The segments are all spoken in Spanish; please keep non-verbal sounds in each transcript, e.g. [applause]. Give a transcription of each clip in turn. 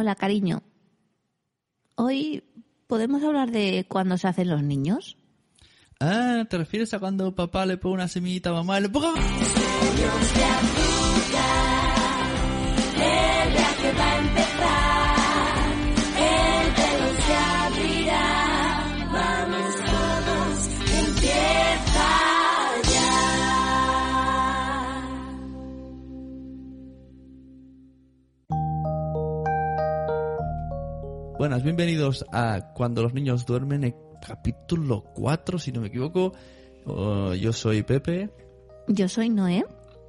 Hola, cariño. Hoy podemos hablar de cuándo se hacen los niños. Ah, ¿te refieres a cuando papá le pone una semillita a mamá y le ponga... Buenas, bienvenidos a Cuando los niños duermen, el capítulo 4, si no me equivoco. Oh, yo soy Pepe. Yo soy Noé.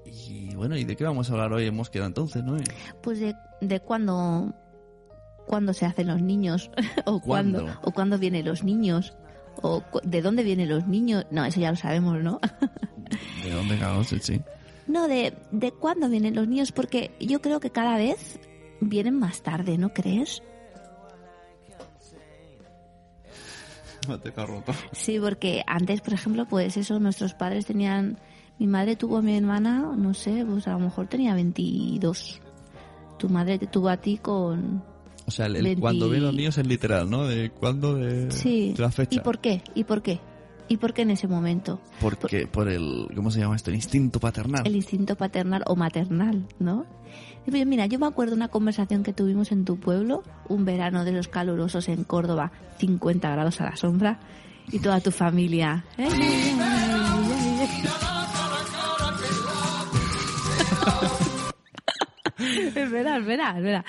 Y bueno, ¿y de qué vamos a hablar hoy? Hemos quedado entonces, ¿no? Pues de, de cuándo, cuándo se hacen los niños. [laughs] o ¿Cuándo? cuándo. O cuándo vienen los niños. O cu- de dónde vienen los niños. No, eso ya lo sabemos, ¿no? [laughs] ¿De dónde cagamos? Sí, sí. no, de, de cuándo vienen los niños. Porque yo creo que cada vez vienen más tarde, ¿no crees? Roto. Sí, porque antes, por ejemplo, pues eso, nuestros padres tenían... Mi madre tuvo a mi hermana, no sé, pues a lo mejor tenía 22. Tu madre te tuvo a ti con... O sea, el, el 20 cuando ven los niños es literal, ¿no? De cuándo, de, Sí. de la fecha. ¿Y por qué? ¿Y por qué? ¿Y por qué en ese momento? Porque por el, ¿cómo se llama esto? El instinto paternal. El instinto paternal o maternal, ¿no? Y pues, Mira, yo me acuerdo de una conversación que tuvimos en tu pueblo, un verano de los calurosos en Córdoba, 50 grados a la sombra, y toda tu familia. ¿eh? [laughs] Es verdad, es verdad, es verdad.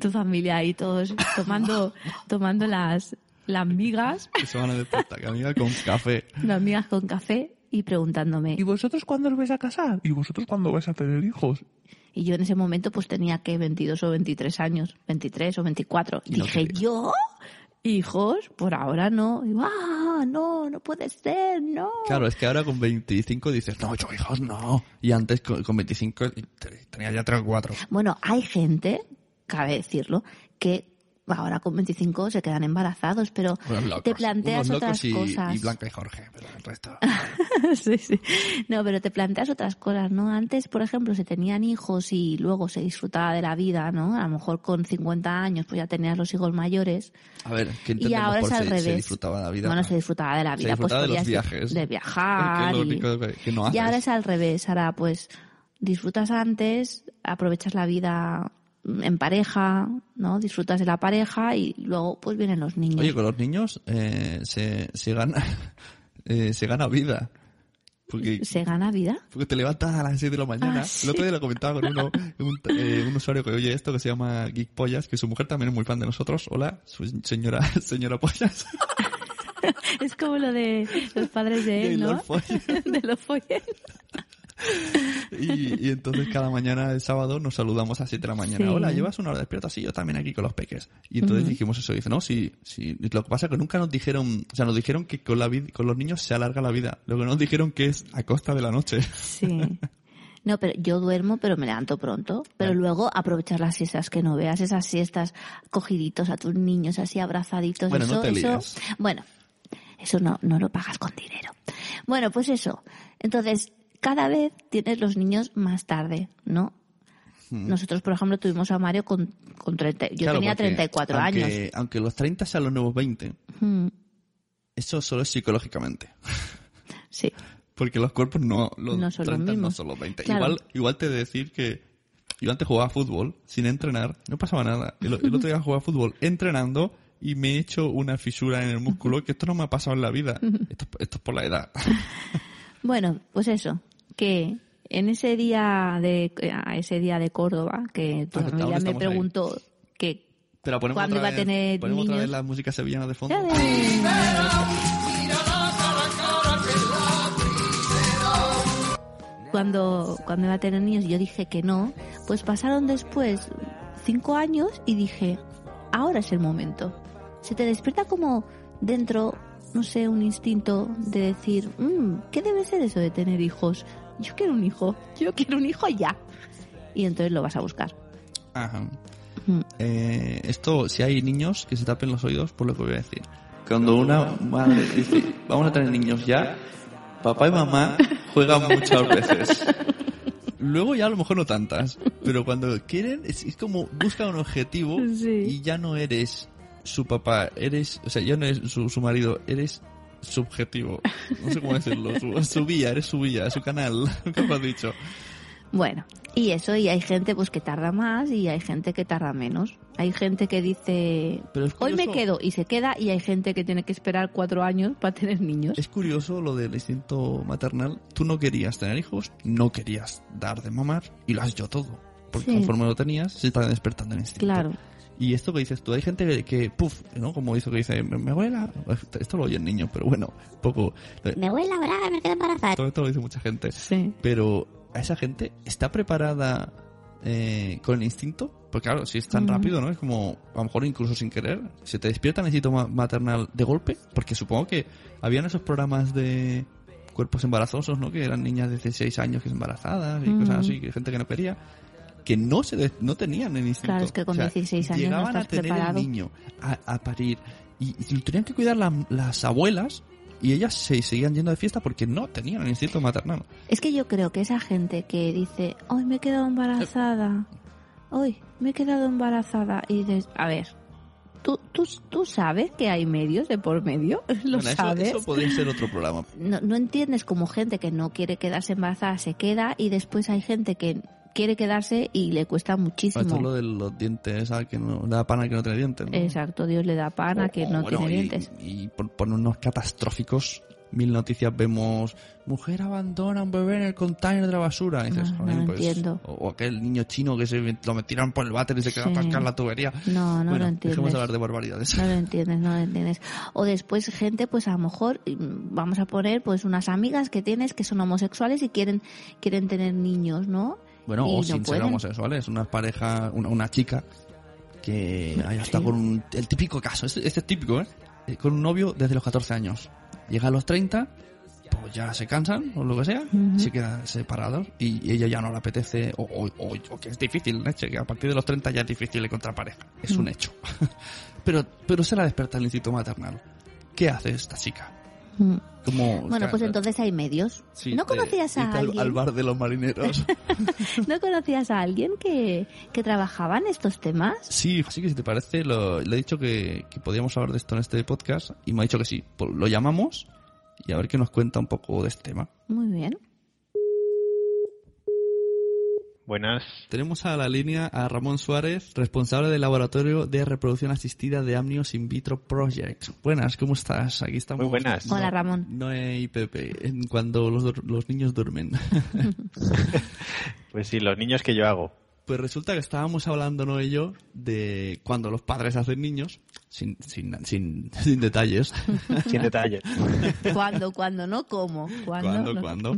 Tu familia ahí todos tomando, tomando las, las migas, Que se van a despertar, que amiga, con café. las migas con café y preguntándome. ¿Y vosotros cuándo os vais a casar? ¿Y vosotros cuándo vais a tener hijos? Y yo en ese momento pues tenía que 22 o 23 años, 23 o 24. Y no Dije, querías. ¿yo? ¿Hijos? Por ahora no. Y, ah, no, no puede ser, no. Claro, es que ahora con 25 dices, no, yo hijos no. Y antes con, con 25 te- tenía ya 3 o 4. Bueno, hay gente, cabe decirlo, que ahora con 25 se quedan embarazados, pero te planteas otras y, cosas. y Blanca y Jorge, pero el resto... [laughs] sí, sí. No, pero te planteas otras cosas, ¿no? Antes, por ejemplo, se tenían hijos y luego se disfrutaba de la vida, ¿no? A lo mejor con 50 años pues ya tenías los hijos mayores. A ver, ¿qué Y ahora por es al se, revés. se disfrutaba la vida? Bueno, se disfrutaba de la Se vida. pues disfrutaba de los viajes. De viajar. Es y- que- no y ahora es al revés. Ahora, pues, disfrutas antes, aprovechas la vida en pareja, ¿no? Disfrutas de la pareja y luego, pues, vienen los niños. Oye, con los niños eh, se, se gana [laughs] eh, se gana vida. Porque, ¿Se gana vida? porque te levantas a las 6 de la mañana. Ah, sí. El otro día lo comentaba con uno, un, eh, un usuario que oye esto que se llama Geek Pollas, que su mujer también es muy fan de nosotros. Hola, su señora, [laughs] señora Pollas. [laughs] Es como lo de los padres de él, De ¿no? de los Foyers. Y, y entonces cada mañana el sábado nos saludamos a 7 de la mañana. Sí. Hola, ¿llevas una hora despierta? Sí, yo también aquí con los peques. Y entonces dijimos eso. Dice, no, sí, sí. Y Lo que pasa es que nunca nos dijeron, o sea, nos dijeron que con, la vid- con los niños se alarga la vida. Lo que nos dijeron que es a costa de la noche. Sí. No, pero yo duermo, pero me levanto pronto. Pero luego aprovechar las siestas que no veas, esas siestas cogiditos a tus niños, así abrazaditos. Bueno, eso, no te eso, bueno, eso no, no lo pagas con dinero. Bueno, pues eso. Entonces, cada vez tienes los niños más tarde, ¿no? Nosotros, por ejemplo, tuvimos a Mario con, con 30, yo. Claro, tenía porque 34 aunque, años. Aunque los 30 sean los nuevos 20, Mm, eso solo es psicológicamente. [laughs] sí. Porque los cuerpos no, los No son los 30 no son los 20. Claro. Igual, igual te he de decir que yo antes jugaba fútbol sin entrenar, no pasaba nada. El, el otro día jugaba fútbol entrenando y me he hecho una fisura en el músculo que esto no me ha pasado en la vida. Esto, esto es por la edad. [laughs] Bueno, pues eso, que en ese día de a ese día de Córdoba que tu familia me ahí. preguntó que Pero ¿Cuándo otra iba a tener ponemos otra niños? vez la música sevillana de fondo. cuando cuando iba a tener niños y yo dije que no, pues pasaron después cinco años y dije ahora es el momento. Se te despierta como dentro, no sé, un instinto de decir, "Mm, ¿qué debe ser eso de tener hijos? Yo quiero un hijo, yo quiero un hijo ya. Y entonces lo vas a buscar. Ajá. Mm. Eh, esto, si hay niños que se tapen los oídos, por lo que voy a decir. Cuando una madre dice, vamos a tener niños ya, papá y mamá juegan muchas veces. Luego ya a lo mejor no tantas, pero cuando quieren es, es como buscan un objetivo Sí. y ya no eres su papá, eres, o sea, ya no eres su, su marido, eres subjetivo. No sé cómo decirlo, su, su vía, eres su vía, su canal, [laughs] como has dicho. Bueno, y eso, y hay gente pues que tarda más y hay gente que tarda menos. Hay gente que dice, Pero hoy me quedo y se queda, y hay gente que tiene que esperar cuatro años para tener niños. Es curioso lo del instinto maternal. Tú no querías tener hijos, no querías dar de mamar y lo has hecho todo. Porque Sí. conforme lo tenías, se está despertando el instinto. Claro. Y esto que dices tú, hay gente que, que puf, ¿no? Como dice que dice, me, me huele a-". Esto lo oye el niño, pero bueno, poco. Me huele la braga, me quedo embarazada. Todo esto lo dice mucha gente. Sí. Pero a esa gente está preparada eh, con el instinto. Porque claro, si es tan Ujú. rápido, ¿no? Es como, a lo mejor incluso sin querer, se te despierta el instinto ma- maternal de golpe. Porque supongo que habían esos programas de cuerpos embarazosos, ¿no? Que eran niñas de 16 años que se embarazadas y Ujú. cosas así, que gente que no quería. Que no se de- no tenían el instinto. Claro, es que con 16 años no llegaban estás a tener preparado. el niño, a, a parir. Y, y lo tenían que cuidar la- las abuelas y ellas se seguían yendo de fiesta porque no tenían el instinto maternal. Es que yo creo que esa gente que dice, hoy me he quedado embarazada, hoy me he quedado embarazada, y dices, a ver, ¿tú, tú, tú sabes que hay medios de por medio? [laughs] ¿Lo Bueno, eso, sabes? eso podría ser otro programa. no, no entiendes como gente que no quiere quedarse embarazada se queda y después hay gente que quiere quedarse y le cuesta Esto muchísimo. es lo de los dientes, ¿sabes? Que no le da pana que no tiene dientes. ¿no? Exacto, Dios le da pana que no bueno, tiene y- dientes. Y, por, unos catastróficos, mil noticias vemos, mujer abandona a un bebé en el container de la basura. Y dices, No, "Joder, no pues", entiendo. O, aquel niño chino que se lo metieron por el váter y se quedó Sí. la tubería. No, no bueno, lo entiendes. dejemos de hablar de barbaridades. No lo entiendes, no lo entiendes. O después gente, pues a lo mejor, mm, vamos a poner pues unas amigas que tienes que son homosexuales y quieren, quieren tener niños, ¿no? Bueno, Y o no sin ser pueden. homosexuales, una pareja, una, una chica que haya estado con un, el típico caso, este, este es típico, ¿eh? Eh, Con un novio desde los 14 años. Llega a los 30, pues ya se cansan o lo que sea, Ujú. se quedan separados y ella ya no le apetece, o, o- o- o que es difícil, leche, que a partir de los 30 ya es difícil encontrar pareja. Es un Mm. hecho. [laughs] pero, pero se la desperta el instinto maternal. ¿Qué hace esta chica? Mm. Como, Bueno, pues entonces hay medios. Sí, ¿No conocías a al- alguien? al bar de los marineros. [laughs] ¿No conocías a alguien que, que trabajaba en estos temas? Sí, así que si te parece, lo- le he dicho que, que podíamos hablar de esto en este podcast y me ha dicho que sí. Pues lo llamamos y a ver qué nos cuenta un poco de este tema. Muy bien. Buenas. Tenemos a la línea a Ramón Suárez, responsable del Laboratorio de Reproducción Asistida de Amnios In Vitro Project. Buenas, ¿cómo estás? Aquí estamos. Muy buenas. Hola, Ramón. Noé y Pepe, cuando los, los niños duermen. [laughs] Pues sí, los niños que yo hago. Pues resulta que estábamos hablando, Noé y yo, de cuando los padres hacen niños, sin, sin, sin, [laughs] sin detalles. Sin detalles. [laughs] ¿Cuándo, cuándo, no? ¿Cómo? ¿Cuándo? ¿Cuándo? No. ¿Cuándo?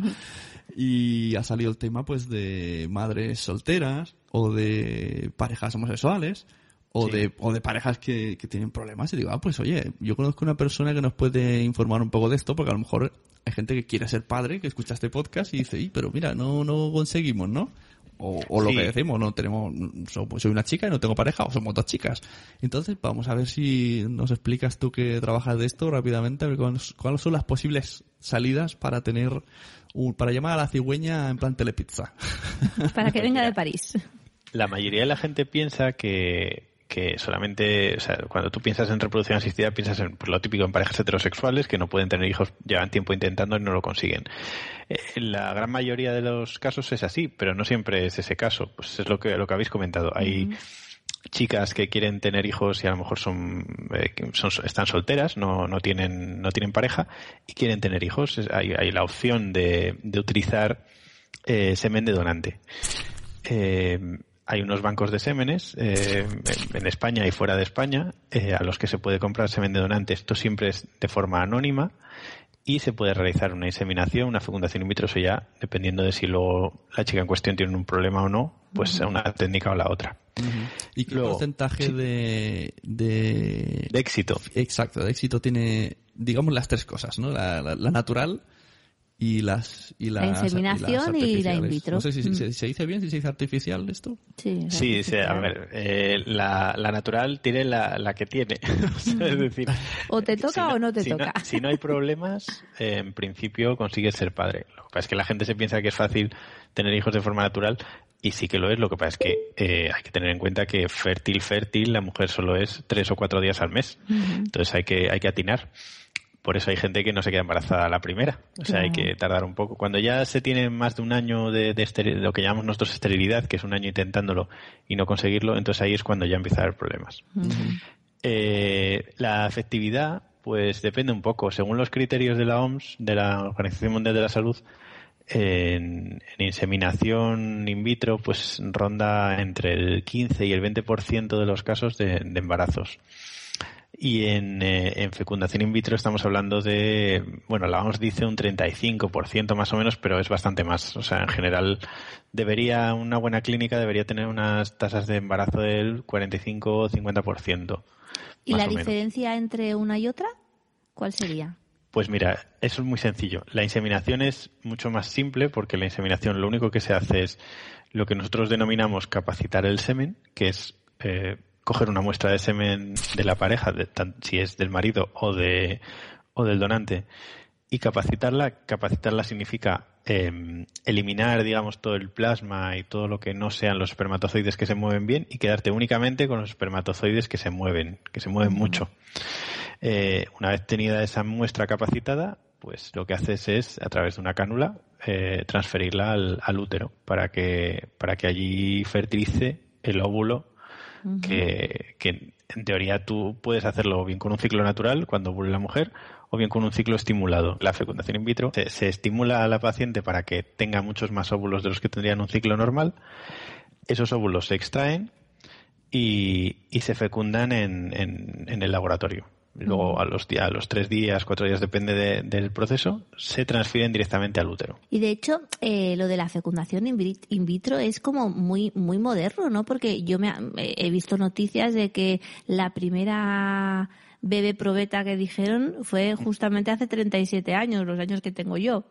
Y ha salido el tema pues de madres solteras o de parejas homosexuales o, Sí. de, o de parejas que, que tienen problemas y digo, ah, pues oye, yo conozco una persona que nos puede informar un poco de esto porque a lo mejor hay gente que quiere ser padre, que escucha este podcast y dice, "Y, pero mira, no, no conseguimos, ¿no? O, o lo Sí. que decimos, no tenemos, so- soy una chica y no tengo pareja o somos dos chicas. Entonces vamos a ver si nos explicas tú que trabajas de esto rápidamente, a ver cuáles, cuáles son las posibles salidas para tener, un- para llamar a la cigüeña en plan telepizza. [laughs] Para que venga de [laughs] París. La mayoría de la gente piensa que, que solamente, o sea, cuando tú piensas en reproducción asistida, piensas en pues, lo típico en parejas heterosexuales que no pueden tener hijos, llevan tiempo intentando y no lo consiguen. Eh, en la gran mayoría de los casos es así, pero no siempre es ese caso. Pues es lo que, lo que habéis comentado. Hay chicas que quieren tener hijos y a lo mejor son, eh, son están solteras, no, no tienen, no tienen pareja y quieren tener hijos. Hay, hay la opción de, de utilizar eh, semen de donante. Eh, hay unos bancos de sémenes eh, en, en España y fuera de España eh, a los que se puede comprar semen de donante. Esto siempre es de forma anónima y se puede realizar una inseminación, una fecundación in vitro, eso ya dependiendo de si luego la chica en cuestión tiene un problema o no, pues una técnica o la otra. ¿Y qué Luego, porcentaje sí. de, de, De éxito. Exacto, de éxito tiene, digamos, las tres cosas, ¿no? La, la- la natural y las y La inseminación las y la in vitro. No sé si Mm. se, se dice bien, si se dice artificial esto. Sí, Sí, sí, a ver, eh, la, la natural tiene la, la que tiene. [laughs] O sea, es decir, O te si toca o no te si toca. si no hay problemas, eh, en principio consigues ser padre. Lo que pasa es que la gente se piensa que es fácil tener hijos de forma natural y sí que lo es. Lo que pasa es que eh, hay que tener en cuenta que fértil, fértil, la mujer solo es tres o cuatro días al mes. Entonces hay que, hay que atinar. Por eso hay gente que no se queda embarazada a la primera. O sea, hay que tardar un poco. Cuando ya se tiene más de un año de, lo que llamamos nosotros esterilidad, que es un año intentándolo y no conseguirlo, entonces ahí es cuando ya empieza a haber problemas. Eh, la efectividad, pues depende un poco. Según los criterios de la OMS, de la Organización Mundial de la Salud, en, en inseminación in vitro, pues ronda entre el 15 y el 20% de los casos de, de embarazos. Y en, eh, en fecundación in vitro estamos hablando de, bueno, la OMS dice un 35% más o menos, pero es bastante más. O sea, en general, debería, una buena clínica debería tener unas tasas de embarazo del 45 o 50%. ¿Y la diferencia entre una y otra? ¿Cuál sería? Pues mira, eso es muy sencillo. La inseminación es mucho más simple porque la inseminación lo único que se hace es lo que nosotros denominamos capacitar el semen, que es eh, coger una muestra de semen de la pareja, de tan- si es del marido o de o del donante, y capacitarla. Capacitarla significa eh, eliminar, digamos, todo el plasma y todo lo que no sean los espermatozoides que se mueven bien y quedarte únicamente con los espermatozoides que se mueven, que se mueven mucho. Eh, una vez tenida esa muestra capacitada, pues lo que haces es, a través de una cánula, eh, transferirla al, al útero para que, para que allí fertilice el óvulo que, en teoría tú puedes hacerlo bien con un ciclo natural cuando ovule la mujer o bien con un ciclo estimulado. La fecundación in vitro se, estimula a la paciente para que tenga muchos más óvulos de los que tendrían un ciclo normal. Esos óvulos se extraen y, y se fecundan en, en el laboratorio. Luego a los, días, a los tres días, cuatro días, depende de- del proceso, se transfieren directamente al útero. Y de hecho, eh, lo de la fecundación in vit- in vitro es como muy muy moderno, ¿no? Porque yo me ha- he visto noticias de que la primera bebé probeta que dijeron fue justamente hace 37 años, los años que tengo yo.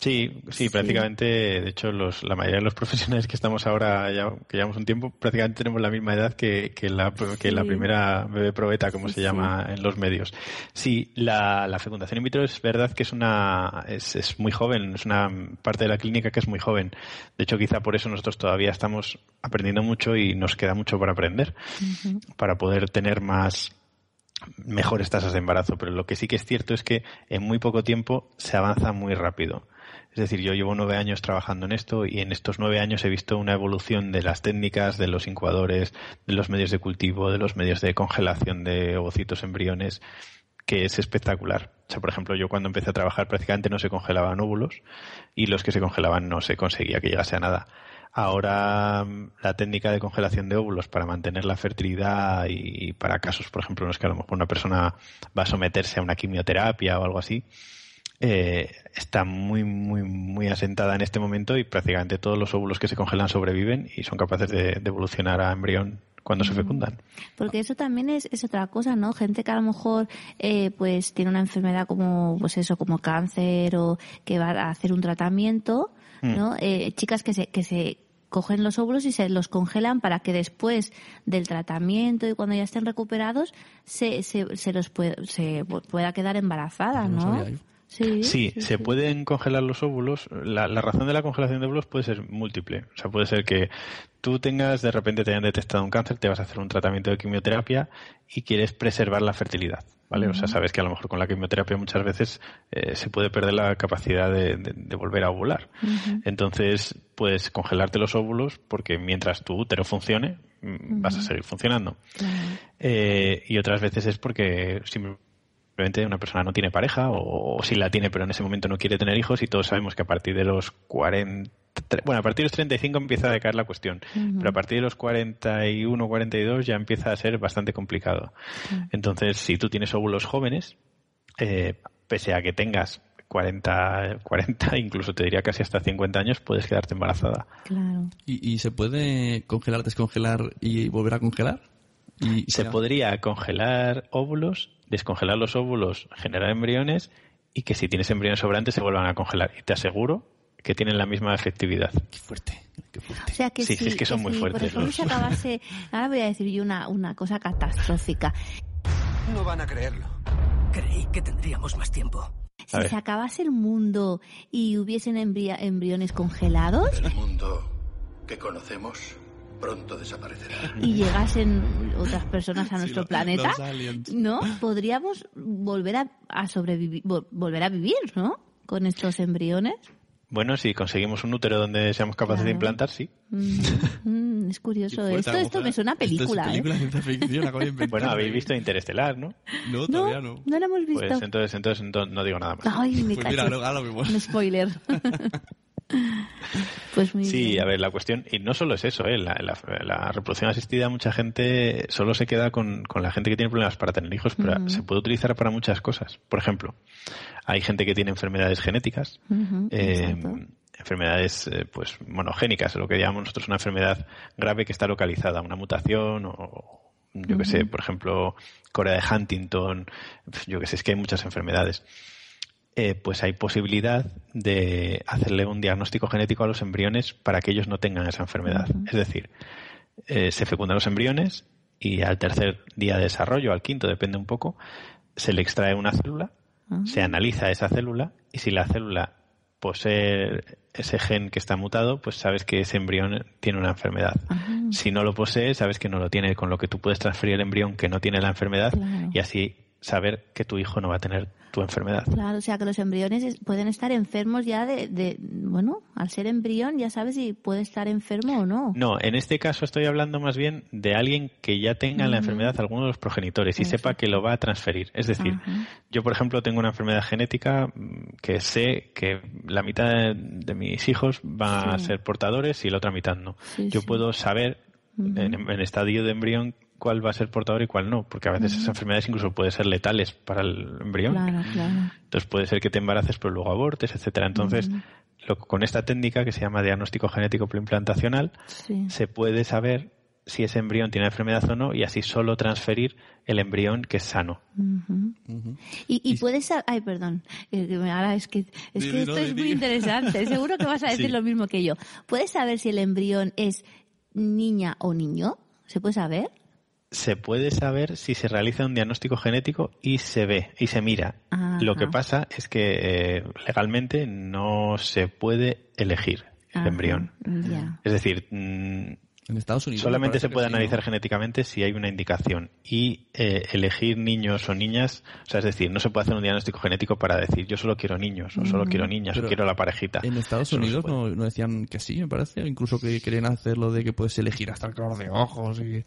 Sí, sí, Sí. prácticamente, de hecho, los, la mayoría de los [laughs] profesionales que estamos ahora, ya, que llevamos un tiempo, prácticamente tenemos la misma edad que, que, la, que la primera bebé probeta, como Sí, se llama en los medios. Sí, la, la fecundación in vitro es verdad que es una, es, es muy joven, es una parte de la clínica que es muy joven. De hecho, quizá por eso nosotros todavía estamos aprendiendo mucho y nos queda mucho por aprender, para poder tener más, mejores tasas de embarazo, pero lo que sí que es cierto es que en muy poco tiempo se avanza muy rápido. Es decir, yo llevo nueve años trabajando en esto y en estos nueve años he visto una evolución de las técnicas, de los incubadores, de los medios de cultivo, de los medios de congelación de ovocitos embriones, que es espectacular. O sea, por ejemplo, yo cuando empecé a trabajar prácticamente no se congelaban óvulos y los que se congelaban no se conseguía que llegase a nada. Ahora la técnica de congelación de óvulos para mantener la fertilidad y para casos, por ejemplo, en los que a lo mejor una persona va a someterse a una quimioterapia o algo así, eh, está muy, muy, muy asentada en este momento y prácticamente todos los óvulos que se congelan sobreviven y son capaces de, de evolucionar a embrión cuando se fecundan. Porque eso también es, es otra cosa, ¿no? Gente que a lo mejor eh, pues tiene una enfermedad como pues eso, como cáncer o que va a hacer un tratamiento, ¿no? Eh, chicas que se que se cogen los óvulos y se los congelan para que después del tratamiento y cuando ya estén recuperados se, se, se los puede, se pueda quedar embarazada, No ¿no? Sí, Sí, se pueden congelar los óvulos. La, la razón de la congelación de óvulos puede ser múltiple. O sea, puede ser que tú tengas, de repente te hayan detectado un cáncer, te vas a hacer un tratamiento de quimioterapia y quieres preservar la fertilidad. ¿Vale? O sea, sabes que a lo mejor con la quimioterapia muchas veces eh, se puede perder la capacidad de, de- de volver a ovular. Entonces, puedes congelarte los óvulos porque mientras tu útero funcione, mm, vas a seguir funcionando. Eh, y otras veces es porque simplemente una persona no tiene pareja o, o sí la tiene pero en ese momento no quiere tener hijos y todos sabemos que a partir de los 40 tre- bueno a partir de los 35 empieza a decaer la cuestión pero a partir de los 41 42 ya empieza a ser bastante complicado. Entonces si tú tienes óvulos jóvenes eh, pese a que tengas 40 40 [laughs] incluso te diría casi hasta 50 años puedes quedarte embarazada. Claro. ¿Y, y se puede congelar, descongelar y volver a congelar? Y se sea- podría congelar óvulos, descongelar los óvulos, generar embriones y que si tienes embriones sobrantes se vuelvan a congelar. Y te aseguro que tienen la misma efectividad. Qué fuerte, qué fuerte. O sea que Sí, sí, si, es que son muy si, fuertes Por ejemplo, los- se [laughs] acabase, ahora voy a decir yo una, una cosa catastrófica. No van a creerlo. Creí que tendríamos más tiempo. Si se acabase el mundo y hubiesen embria- embriones congelados El mundo que conocemos pronto desaparecerá. y llegasen otras personas a Sí, nuestro lo- planeta. ¿no? Podríamos volver a, a sobrevivir, vol- volver a vivir, ¿no? Con estos embriones. Bueno, si conseguimos un útero donde seamos capaces de implantar, sí. Mm, mm, es curioso. fuerte, Esto, esto me suena a película, Esto es película de ciencia ficción, acabo de inventar. Bueno, habéis visto Interestelar, ¿no? No, ¿eh? todavía No, no. no lo hemos visto. Pues entonces, entonces no, no digo nada más. Ay, me Pues mira, ahora. Un spoiler. [laughs] [laughs] pues muy Sí, bien. a ver, la cuestión, y no solo es eso, ¿eh? la, la- la reproducción asistida, mucha gente solo se queda con, con la gente que tiene problemas para tener hijos, pero se puede utilizar para muchas cosas. Por ejemplo, hay gente que tiene enfermedades genéticas, eh, enfermedades eh, pues monogénicas, lo que llamamos nosotros una enfermedad grave que está localizada, una mutación o yo que sé, por ejemplo, Corea de Huntington, yo que sé, es que hay muchas enfermedades. Eh, pues hay posibilidad de hacerle un diagnóstico genético a los embriones para que ellos no tengan esa enfermedad. Es decir, eh, se fecundan los embriones y al tercer día de desarrollo, al quinto, depende un poco, se le extrae una célula, se analiza esa célula y si la célula posee ese gen que está mutado, pues sabes que ese embrión tiene una enfermedad. Ajá. Si no lo posee, sabes que no lo tiene, con lo que tú puedes transferir el embrión que no tiene la enfermedad Claro. y así saber que tu hijo no va a tener tu enfermedad. Claro, o sea que los embriones es- pueden estar enfermos ya de, de- bueno, al ser embrión ya sabes si puede estar enfermo o no. No, en este caso estoy hablando más bien de alguien que ya tenga la enfermedad alguno de los progenitores y Eso. sepa que lo va a transferir. Es decir, yo por ejemplo tengo una enfermedad genética mm, que sé que la mitad de, de mis hijos van a ser portadores y la otra mitad no. Sí, yo sí. puedo saber en, en estadio de embrión cuál va a ser portador y cuál no, porque a veces esas enfermedades incluso pueden ser letales para el embrión. Claro, claro. Entonces puede ser que te embaraces pero luego abortes, etcétera. Entonces, Ujú. lo- con esta técnica que se llama diagnóstico genético preimplantacional, Sí. se puede saber si ese embrión tiene enfermedad o no y así solo transferir el embrión que es sano. Y, y puedes ay perdón Eh, ahora es que es que esto es muy interesante seguro que vas a decir Sí. lo mismo que yo puedes saber si el embrión es niña o niño se puede saber Se puede saber si se realiza un diagnóstico genético y se ve y se mira. Ajá. Lo que pasa es que eh, legalmente no se puede elegir el Ajá, embrión. Es decir, mm, En Estados Unidos. Solamente me se puede sí, analizar ¿no? genéticamente si hay una indicación y eh, elegir niños o niñas, o sea, es decir, no se puede hacer un diagnóstico genético para decir yo solo quiero niños o solo quiero niñas Pero o quiero la parejita. En Estados Eso Unidos no, no decían que sí, me parece. Incluso que querían hacerlo de que puedes elegir hasta el color de ojos. Y...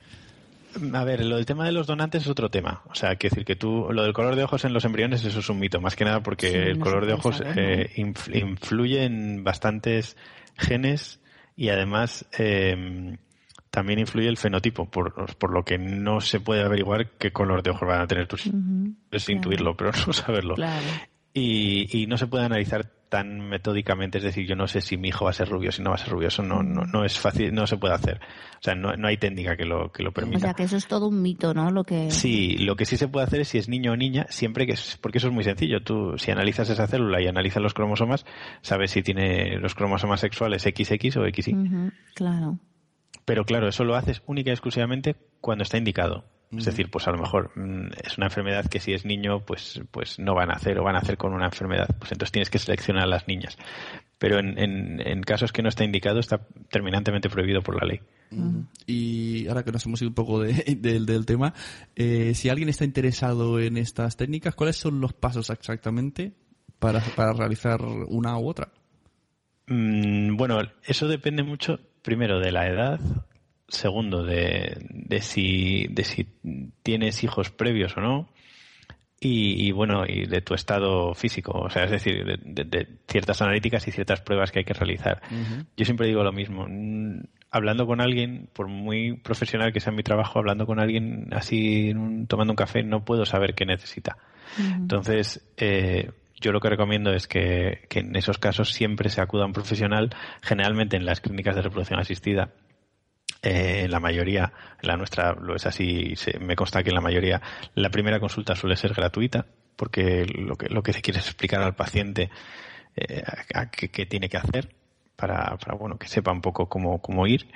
A ver, lo del tema de los donantes es otro tema. O sea, quiero decir que tú, lo del color de ojos en los embriones, eso es un mito, más que nada porque Sí, el no color de ojos saber, eh, inf- influye en bastantes genes y además eh, también influye el fenotipo, por, por lo que no se puede averiguar qué color de ojos van a tener tus Ujú, es claro. intuirlo, pero [laughs] no saberlo. claro Y, y no se puede analizar tan metódicamente, es decir, yo no sé si mi hijo va a ser rubio, si no va a ser rubio, eso no, no, no es fácil, no se puede hacer. O sea, no, no hay técnica que lo, que lo o permita. sea que eso es todo un mito no lo que Sí, lo que sí se puede hacer es si es niño o niña, siempre que es, porque eso es muy sencillo. Tú, si analizas esa célula y analizas los cromosomas, sabes si tiene los cromosomas sexuales XX o XY. Claro Pero claro, eso lo haces única y exclusivamente cuando está indicado. Es decir, pues a lo mejor mm, es una enfermedad que si es niño, pues, pues no van a hacer o van a hacer con una enfermedad. Pues entonces tienes que seleccionar a las niñas. Pero en, en, en casos que no está indicado, está terminantemente prohibido por la ley. Y ahora que nos hemos ido un poco de- [laughs] del- del tema, eh, si alguien está interesado en estas técnicas, ¿cuáles son los pasos exactamente para, para realizar una u otra? Mm, bueno, eso depende mucho, primero, de la edad, segundo, de, de, si, de si tienes hijos previos o no, y, y, bueno, y de tu estado físico, o sea, es decir, de, de- de ciertas analíticas y ciertas pruebas que hay que realizar. Yo siempre digo lo mismo. Hablando con alguien, por muy profesional que sea mi trabajo, hablando con alguien así, tomando un café, no puedo saber qué necesita. Entonces, eh, yo lo que recomiendo es que, que en esos casos siempre se acuda a un profesional, generalmente en las clínicas de reproducción asistida. Eh, la mayoría, la nuestra lo es así, se- me consta que en la mayoría la primera consulta suele ser gratuita porque lo que, lo que se quiere es explicar al paciente eh, a, a qué, qué tiene que hacer para, para, bueno, que sepa un poco cómo, cómo ir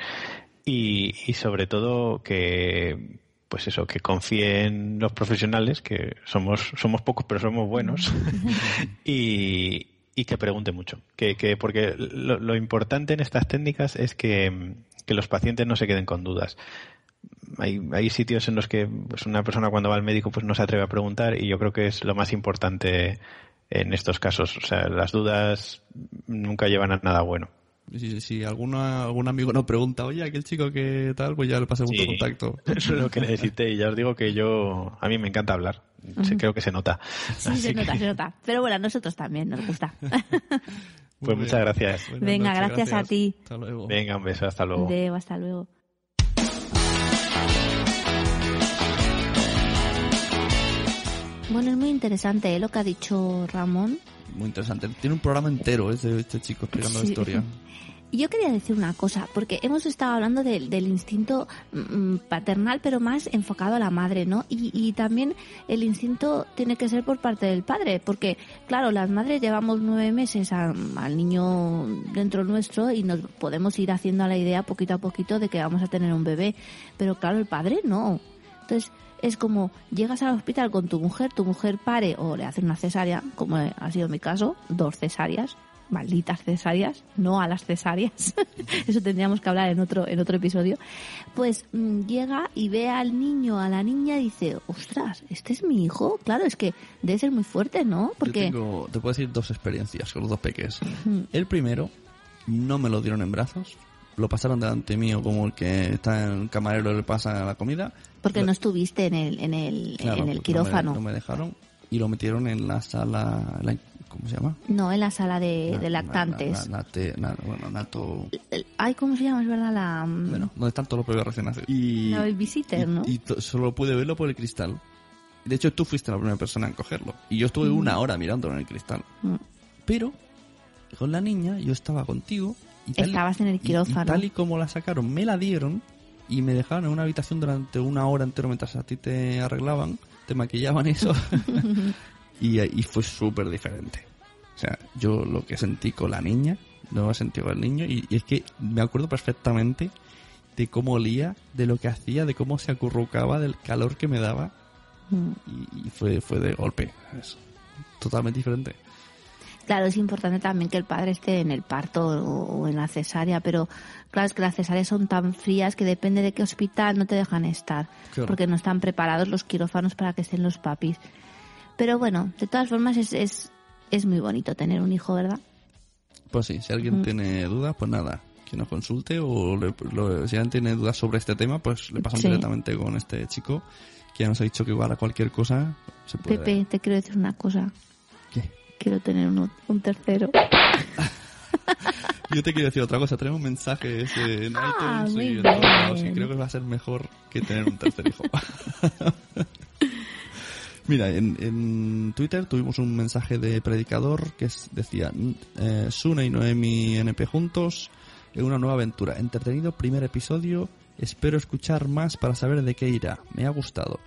y, y sobre todo que pues eso, que confíe en los profesionales, que somos, somos pocos pero somos buenos, [laughs] y, y que pregunte mucho. Que, que, porque lo, lo importante en estas técnicas es que, que los pacientes no se queden con dudas. Hay, hay sitios en los que pues, una persona cuando va al médico pues no se atreve a preguntar y yo creo que es lo más importante en estos casos. O sea, las dudas nunca llevan a nada bueno. Si, si alguna, algún amigo nos pregunta, oye, aquel chico que tal, pues ya le pasé Sí. un contacto. [laughs] Eso es lo que necesité y ya os digo que yo, a mí me encanta hablar. Se- Creo que se nota. Sí, Así se que, nota, se nota. Pero bueno, a nosotros también nos gusta. [laughs] Pues muchas gracias. Buenas Venga, noches, gracias a ti. Hasta luego. Venga, un beso, hasta luego. Deo, hasta luego. Bueno, es muy interesante ¿eh? lo que ha dicho Ramón. Muy interesante. Tiene un programa entero ese, este chico explicando la historia. [laughs] Yo quería decir una cosa, porque hemos estado hablando del- instinto mm, paternal, pero más enfocado a la madre, ¿no? Y, y también el instinto tiene que ser por parte del padre, porque, claro, las madres llevamos nueve meses al niño dentro nuestro y nos podemos ir haciendo la idea poquito a poquito de que vamos a tener un bebé, pero claro, el padre no. Entonces, es como llegas al hospital con tu mujer, tu mujer pare o le hacen una cesárea, como ha sido mi caso, dos cesáreas, malditas cesáreas, no a las cesáreas. [laughs] Eso tendríamos que hablar en otro en otro episodio. Pues mm, llega y ve al niño, a la niña y dice, "Ostras, este es mi hijo." Claro, es que debe ser muy fuerte, ¿no? Porque Yo tengo, te puedo decir dos experiencias con los dos peques. El primero, no me lo dieron en brazos. Lo pasaron delante mío como el que está en el camarero le pasa la comida. porque Lo- no estuviste en el en el Claro, en el quirófano. No me, no me dejaron y lo metieron en la sala, la- ¿cómo se llama? No, en la sala de, de lactantes. na- bueno, nato... Ay, ¿cómo se llama? Es verdad la mm, Bueno, donde están todos los bebés recién nacidos. Y, la babysitter, y- ¿no? y solo pude verlo por el cristal. De hecho, tú fuiste la primera persona en cogerlo. Y yo estuve una hora mirándolo en el cristal. Mm. Pero con la niña yo estaba contigo y tal, Estabas en el y- y quirófano. tal y como la sacaron, me la dieron y me dejaron en una habitación durante una hora entera mientras a ti te arreglaban, te maquillaban eso. [laughs] y, y fue súper diferente. O sea, yo lo que sentí con la niña, no lo he sentido con el niño y, y es que me acuerdo perfectamente de cómo olía, de lo que hacía, de cómo se acurrucaba, del calor que me daba Mm. y, y fue, fue de golpe. Es totalmente diferente. Claro, es importante también que el padre esté en el parto o, en la cesárea, pero las cesáreas son tan frías que depende de qué hospital no te dejan estar, Claro. porque no están preparados los quirófanos para que estén los papis. Pero bueno, de todas formas es, es, es muy bonito tener un hijo, ¿verdad? Pues sí, si alguien Ujú. tiene dudas, pues nada, que nos consulte o le- lo- si alguien tiene dudas sobre este tema, pues le pasamos Sí. directamente con este chico que ya nos ha dicho que igual a cualquier cosa se puede. Pepe, te quiero decir una cosa. ¿Qué? Quiero tener uno- un tercero. [laughs] [laughs] Yo te quiero decir otra cosa, tenemos mensajes en Ah, iTunes y en todos lados y creo que va a ser mejor que tener un tercer hijo. [laughs] Mira, en, en Twitter tuvimos un mensaje de predicador que decía eh, Sune y Noemi NP juntos en una nueva aventura. Entretenido primer episodio, espero escuchar más para saber de qué irá. Me ha gustado.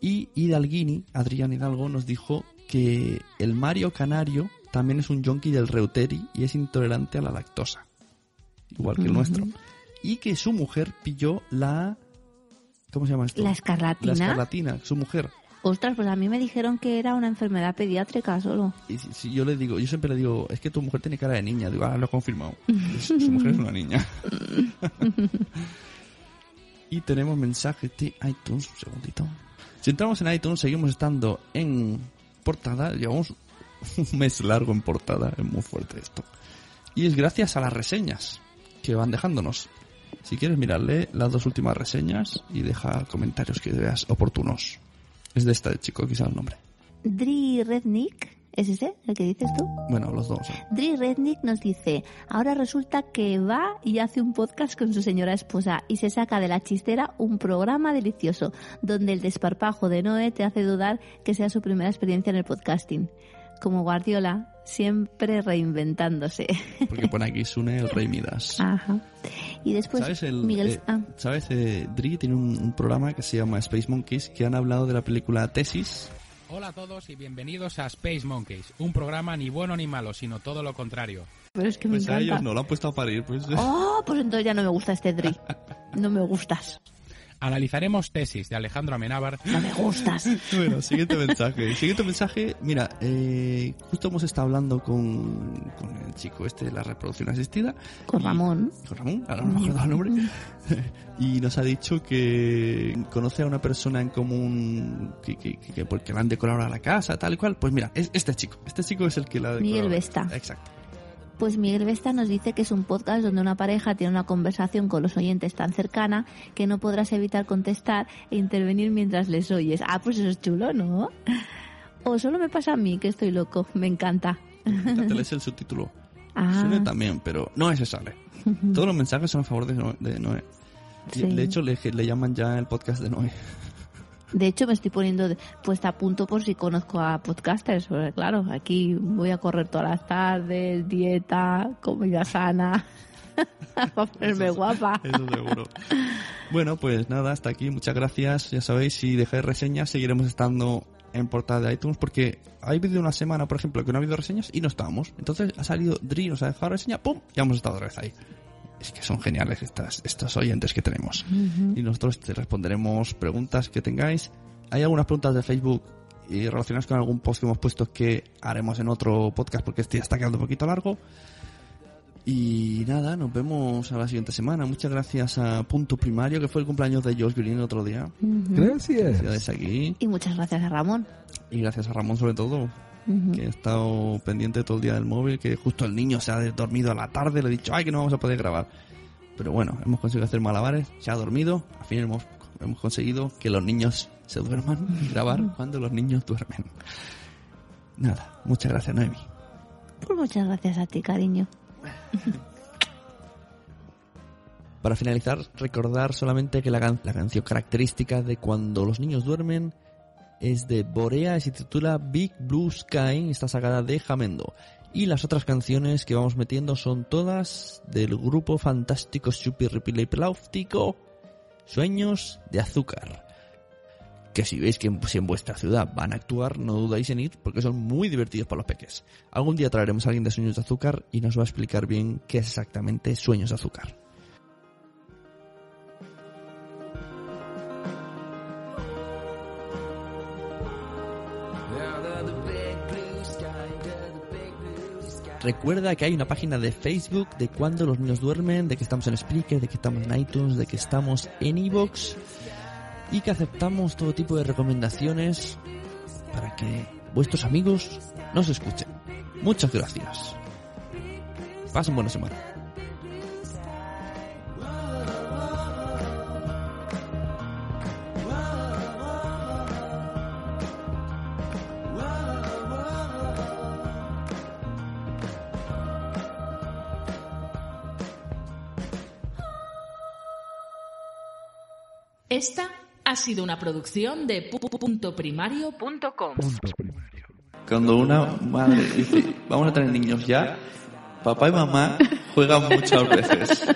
Y Hidalguini, Adrián Hidalgo, nos dijo que el Mario Canario también es un yonki del Reuteri y es intolerante a la lactosa. Igual que el nuestro. Y que su mujer pilló la... ¿Cómo se llama esto? La escarlatina. La escarlatina, su mujer. Ostras, pues a mí me dijeron que era una enfermedad pediátrica solo. Y si, si yo le digo, yo siempre le digo, es que tu mujer tiene cara de niña. Digo, ah, lo he confirmado. [laughs] su, su mujer es una niña. [laughs] y tenemos mensajes de iTunes, un segundito. Si entramos en iTunes, seguimos estando en portada. Llevamos [laughs] un mes largo en portada, es muy fuerte esto. Y es gracias a las reseñas que van dejándonos. Si quieres mirarle las dos últimas reseñas y deja comentarios que veas oportunos. Es de esta chico, quizá el nombre. Dri Rednick, ¿es ese el que dices tú? Bueno, los dos. Dri Rednick nos dice, ahora resulta que va y hace un podcast con su señora esposa y se saca de la chistera un programa delicioso donde el desparpajo de Noé te hace dudar que sea su primera experiencia en el podcasting. Como Guardiola, siempre reinventándose. Porque pone aquí Sune el Rey Midas. Ajá. Y después ¿Sabes? El, Miguel... eh, ah, ¿Sabes? Eh, Dri tiene un, un programa que se llama Space Monkeys que han hablado de la película Tesis Hola a todos y bienvenidos a Space Monkeys, un programa ni bueno ni malo, sino todo lo contrario. Pero es que me Pues a encanta. ellos no lo han puesto a parir. Pues, Oh, pues entonces ya no me gusta este Dri. [laughs] No me gustas. Analizaremos tesis de Alejandro Amenábar, No me gustas. [laughs] Bueno, siguiente mensaje. Siguiente mensaje, mira, eh, justo hemos estado hablando con, con el chico este de la reproducción asistida. Con y- Ramón. Con Ramón, ahora no me acuerdo el nombre. [laughs] y nos ha dicho que conoce a una persona en común que, que, que, que porque la han decorado a la casa, tal y cual. Pues mira, es este chico. Este chico es el que la ha Miguel decorado. Vesta. Exacto. Pues Miguel Vesta nos dice que es un podcast donde una pareja tiene una conversación con los oyentes tan cercana que no podrás evitar contestar e intervenir mientras les oyes. Ah, pues eso es chulo, ¿no? O solo me pasa a mí que estoy loco. Me encanta. Te lees el subtítulo. [laughs] Ah, Suele también, pero no ese sale. [laughs] Todos los mensajes son a favor de Noé. De, Noé. Sí. de hecho, le, le llaman ya el podcast de Noé. De hecho me estoy poniendo puesta a punto por si conozco a podcasters. Porque claro, aquí voy a correr todas las tardes, dieta, comida sana. [laughs] Para ponerme guapa. Eso seguro. Bueno, pues nada, hasta aquí. Muchas gracias. Ya sabéis, si dejáis reseñas, seguiremos estando en portada de iTunes porque ha habido una semana, por ejemplo, que no ha habido reseñas y no estábamos. Entonces ha salido Dri, nos ha dejado reseña, ¡pum! Ya hemos estado otra vez ahí. Es que son geniales estas, estos oyentes que tenemos. Y nosotros te responderemos preguntas que tengáis. Hay algunas preguntas de Facebook y relacionadas con algún post que hemos puesto que haremos en otro podcast porque este ya está quedando un poquito largo. Y nada, nos vemos a la siguiente semana. Muchas gracias a Punto Primario, que fue el cumpleaños de Josh Green el otro día. Gracias. Felicidades aquí. Y muchas gracias a Ramón. Y gracias a Ramón sobre todo, Ujú. que ha estado pendiente todo el día del móvil, que justo el niño se ha dormido a la tarde, le he dicho, ay, que no vamos a poder grabar. Pero bueno, hemos conseguido hacer malabares, se ha dormido, al fin hemos, hemos conseguido que los niños se duerman y grabar cuando los niños duermen. Nada, muchas gracias Noemi. Pues muchas gracias a ti, cariño. Para finalizar, recordar solamente que la, can- la canción característica de cuando los niños duermen es de Borea y se titula Big Blue Sky, está sacada de Jamendo. Y las otras canciones que vamos metiendo son todas del grupo fantástico Superripilipláutico Sueños de Azúcar. Que si veis que en, si en vuestra ciudad van a actuar, no dudáis en ir porque son muy divertidos para los peques. Algún día traeremos a alguien de Sueños de Azúcar y nos va a explicar bien qué es exactamente Sueños de Azúcar. Recuerda que hay una página de Facebook de cuando los niños duermen, de que estamos en Spreaker, de que estamos en iTunes, de que estamos en Evox y que aceptamos todo tipo de recomendaciones para que vuestros amigos nos escuchen. Muchas gracias. Pasen buena semana. Sido una producción de pu- pu- puntoprimario.com. Cuando una madre dice, vamos a tener niños ya, papá y mamá juegan muchas veces.